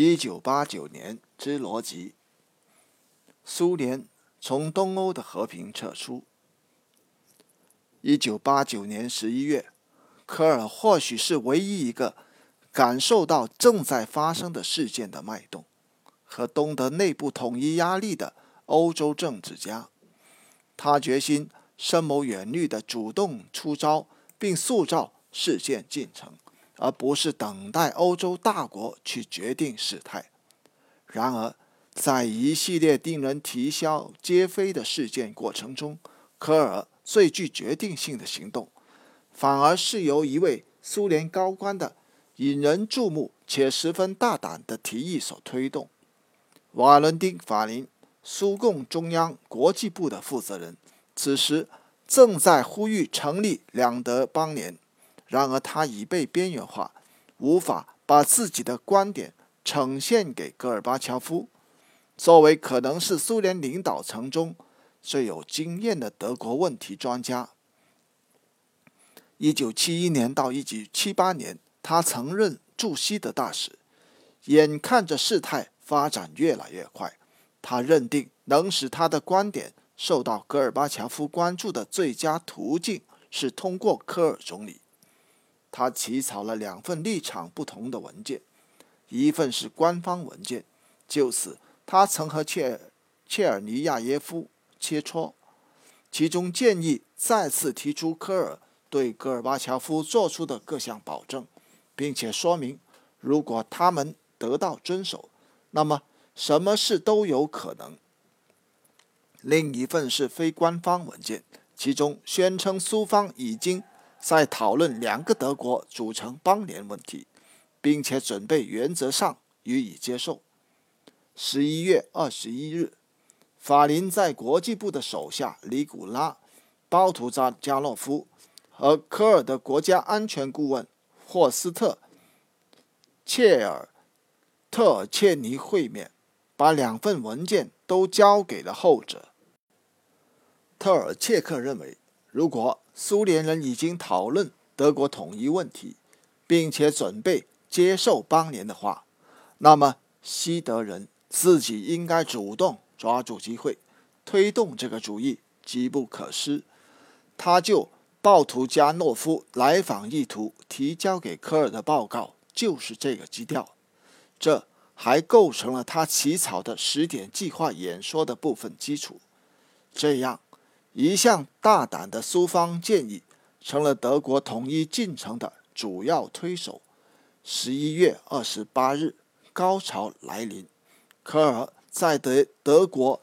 一九八九年之逻辑。苏联从东欧的和平撤出。一九八九年十一月，科尔或许是唯一一个感受到正在发生的事件的脉动和东德内部统一压力的欧洲政治家。他决心深谋远虑的主动出招，并塑造事件进程。而不是等待欧洲大国去决定事态。然而，在一系列令人啼笑皆非的事件过程中，科尔最具决定性的行动，反而是由一位苏联高官的引人注目且十分大胆的提议所推动。瓦伦丁·法林，苏共中央国际部的负责人，此时正在呼吁成立两德邦联。然而，他已被边缘化，无法把自己的观点呈现给戈尔巴乔夫。作为可能是苏联领导层中最有经验的德国问题专家，1971年到1978年，他曾任驻西德大使。眼看着事态发展越来越快，他认定能使他的观点受到戈尔巴乔夫关注的最佳途径是通过科尔总理。他起草了两份立场不同的文件，一份是官方文件，就此他曾和切切尔尼亚耶夫切磋，其中建议再次提出科尔对戈尔巴乔夫做出的各项保证，并且说明，如果他们得到遵守，那么什么事都有可能。另一份是非官方文件，其中宣称苏方已经。在讨论两个德国组成邦联问题，并且准备原则上予以接受。十一月二十一日，法林在国际部的手下尼古拉·包图扎加洛夫和科尔的国家安全顾问霍斯特·切尔特尔切尼会面，把两份文件都交给了后者。特尔切克认为，如果苏联人已经讨论德国统一问题，并且准备接受邦联的话，那么西德人自己应该主动抓住机会，推动这个主意，机不可失。他就鲍图加诺夫来访意图提交给科尔的报告就是这个基调，这还构成了他起草的十点计划演说的部分基础。这样。一项大胆的苏方建议成了德国统一进程的主要推手。十一月二十八日，高潮来临，科尔在德德国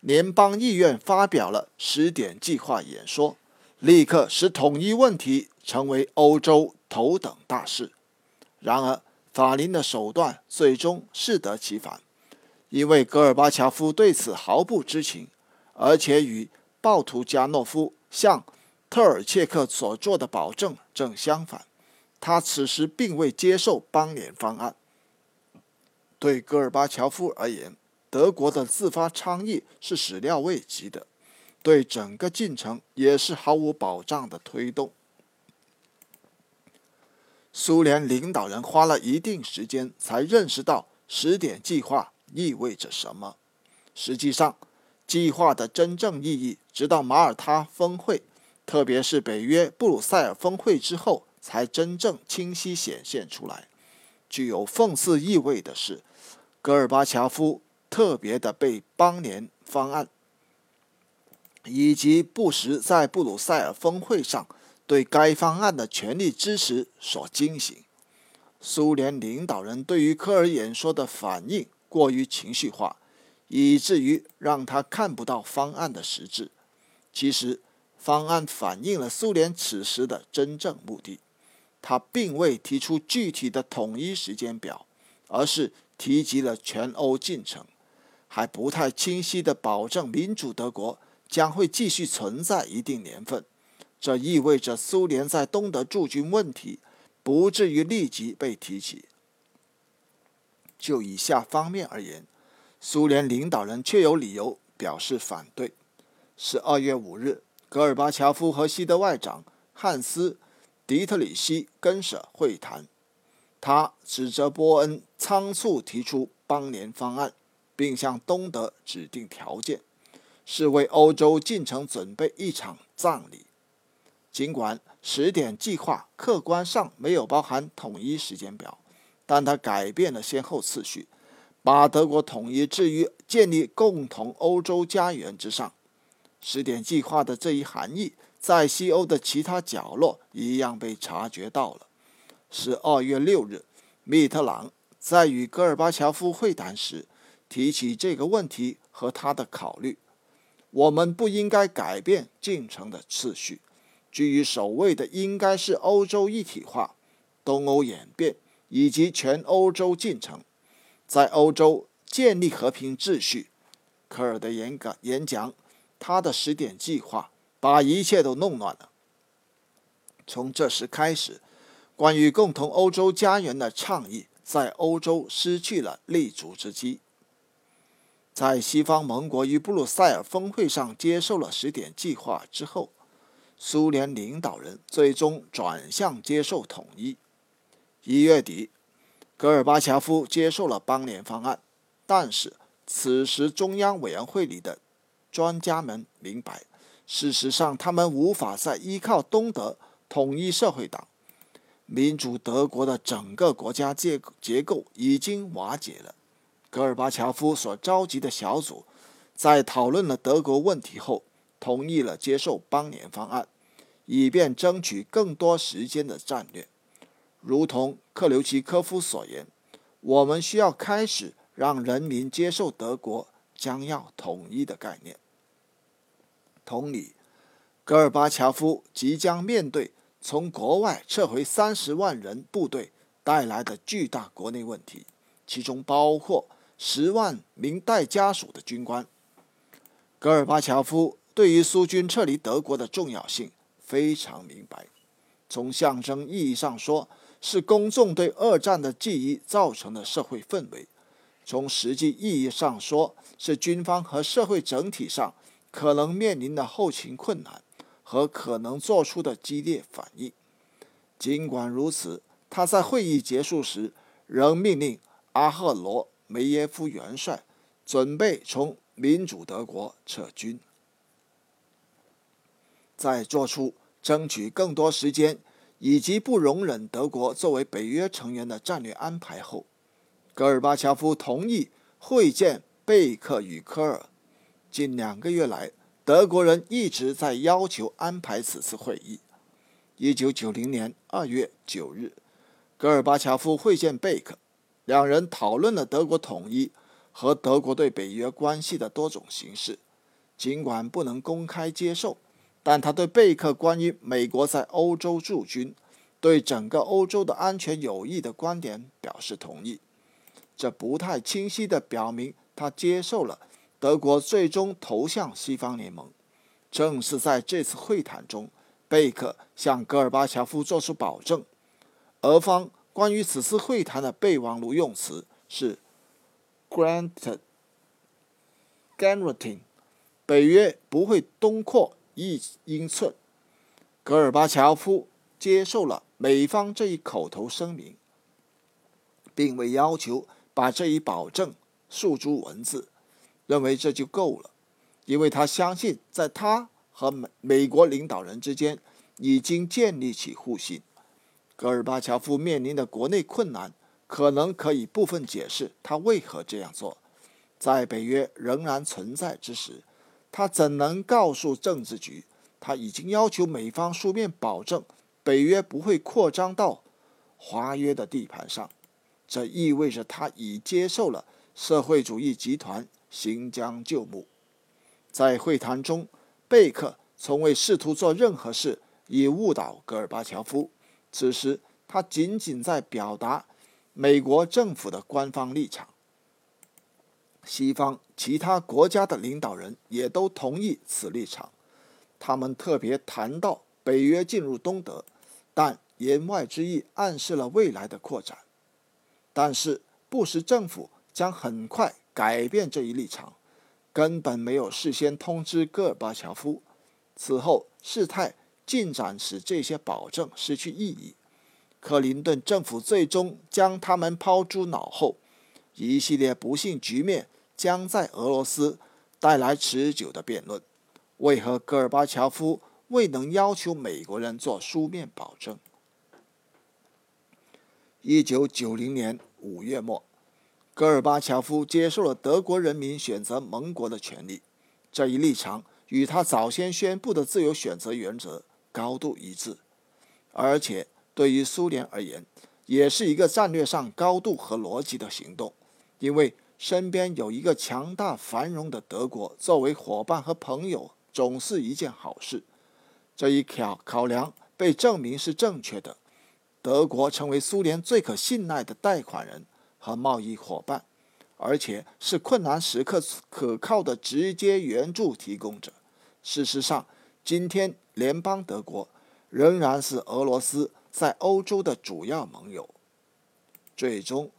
联邦议院发表了十点计划演说，立刻使统一问题成为欧洲头等大事。然而，法林的手段最终适得其反，因为戈尔巴乔夫对此毫不知情，而且与。鲍图加诺夫向特尔切克所做的保证正相反，他此时并未接受邦联方案。对戈尔巴乔夫而言，德国的自发倡议是始料未及的，对整个进程也是毫无保障的推动。苏联领导人花了一定时间才认识到十点计划意味着什么。实际上，计划的真正意义，直到马耳他峰会，特别是北约布鲁塞尔峰会之后，才真正清晰显现出来。具有讽刺意味的是，戈尔巴乔夫特别的被邦联方案以及布什在布鲁塞尔峰会上对该方案的全力支持所惊醒。苏联领导人对于科尔演说的反应过于情绪化。以至于让他看不到方案的实质。其实，方案反映了苏联此时的真正目的。他并未提出具体的统一时间表，而是提及了全欧进程，还不太清晰地保证民主德国将会继续存在一定年份。这意味着苏联在东德驻军问题不至于立即被提起。就以下方面而言。苏联领导人却有理由表示反对。十二月五日，戈尔巴乔夫和西德外长汉斯·迪特里希根舍会谈。他指责波恩仓促提出邦联方案，并向东德指定条件，是为欧洲进程准备一场葬礼。尽管十点计划客观上没有包含统一时间表，但他改变了先后次序，把德国统一置于建立共同欧洲家园之上。十点计划的这一含义，在西欧的其他角落一样被察觉到了。十二月六日，密特朗在与戈尔巴乔夫会谈时提起这个问题和他的考虑。我们不应该改变进程的次序，居于首位的应该是欧洲一体化、东欧演变以及全欧洲进程，在欧洲建立和平秩序。科尔的演讲，演讲，他的十点计划把一切都弄乱了。从这时开始。关于共同欧洲家园的倡议，在欧洲失去了立足之机。在西方盟国与布鲁塞尔峰会上接受了十点计划之后，苏联领导人最终转向接受统一。一月底，戈尔巴乔夫接受了邦联方案，但是此时中央委员会里的专家们明白，事实上他们无法再依靠东德统一社会党。民主德国的整个国家结结构已经瓦解了。戈尔巴乔夫所召集的小组，在讨论了德国问题后，同意了接受邦联方案，以便争取更多时间的战略。如同克留奇科夫所言，我们需要开始让人民接受德国将要统一的概念。同理，戈尔巴乔夫即将面对。从国外撤回三十万人部队带来的巨大国内问题，其中包括十万名带家属的军官。戈尔巴乔夫对于苏军撤离德国的重要性非常明白。从象征意义上说，是公众对二战的记忆造成的社会氛围；从实际意义上说，是军方和社会整体上可能面临的后勤困难。和可能做出的激烈反应。尽管如此，他在会议结束时仍命令阿赫罗梅耶夫元帅准备从民主德国撤军。在做出争取更多时间以及不容忍德国作为北约成员的战略安排后，戈尔巴乔夫同意会见贝克与科尔。近两个月来。德国人一直在要求安排此次会议。一九九零年二月九日，戈尔巴乔夫会见贝克，两人讨论了德国统一和德国对北约关系的多种形式。尽管不能公开接受，但他对贝克关于美国在欧洲驻军对整个欧洲的安全有益的观点表示同意。这不太清晰地表明他接受了。德国最终投向西方联盟。正是在这次会谈中，贝克向戈尔巴乔夫作出保证。俄方关于此次会谈的备忘录用词是 “granted guaranteeing”，北约不会东扩一英寸。戈尔巴乔夫接受了美方这一口头声明，并未要求把这一保证诉诸文字。认为这就够了，因为他相信，在他和美美国领导人之间已经建立起互信。戈尔巴乔夫面临的国内困难，可能可以部分解释他为何这样做。在北约仍然存在之时，他怎能告诉政治局，他已经要求美方书面保证北约不会扩张到华约的地盘上？这意味着他已接受了社会主义集团。行将就木。在会谈中，贝克从未试图做任何事以误导戈尔巴乔夫。此时，他仅仅在表达美国政府的官方立场。西方其他国家的领导人也都同意此立场。他们特别谈到北约进入东德，但言外之意暗示了未来的扩展。但是，布什政府将很快。改变这一立场，根本没有事先通知戈尔巴乔夫。此后，事态进展使这些保证失去意义。克林顿政府最终将他们抛诸脑后，一系列不幸局面将在俄罗斯带来持久的辩论。为何戈尔巴乔夫未能要求美国人做书面保证？一九九零年五月末，戈尔巴乔夫接受了德国人民选择盟国的权利，这一立场与他早先宣布的自由选择原则高度一致，而且。对于苏联而言，也是一个战略上高度和逻辑的行动，因为身边有一个强大繁荣的德国作为伙伴和朋友，总是一件好事。这一考考量被证明是正确的，德国成为苏联最可信赖的贷款人和贸易伙伴，而且是困难时刻可靠的直接援助提供者。事实上，今天联邦德国仍然是俄罗斯。在欧洲的主要盟友，最终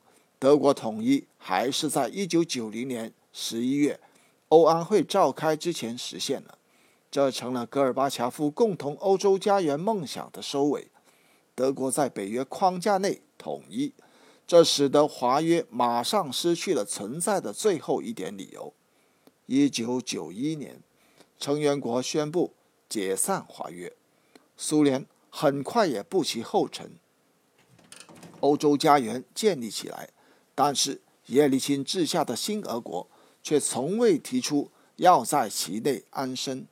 德国统一还是在一九九零年十一月欧安会召开之前实现了，这成了戈尔巴乔夫共同欧洲家园梦想的收尾。德国在北约框架内统一，这使得华约马上失去了存在的最后一点理由。一九九一年，成员国宣布解散华约，苏联。很快也步其后尘，欧洲家园建立起来，但是叶利钦治下的新俄国却从未提出要在其内安身。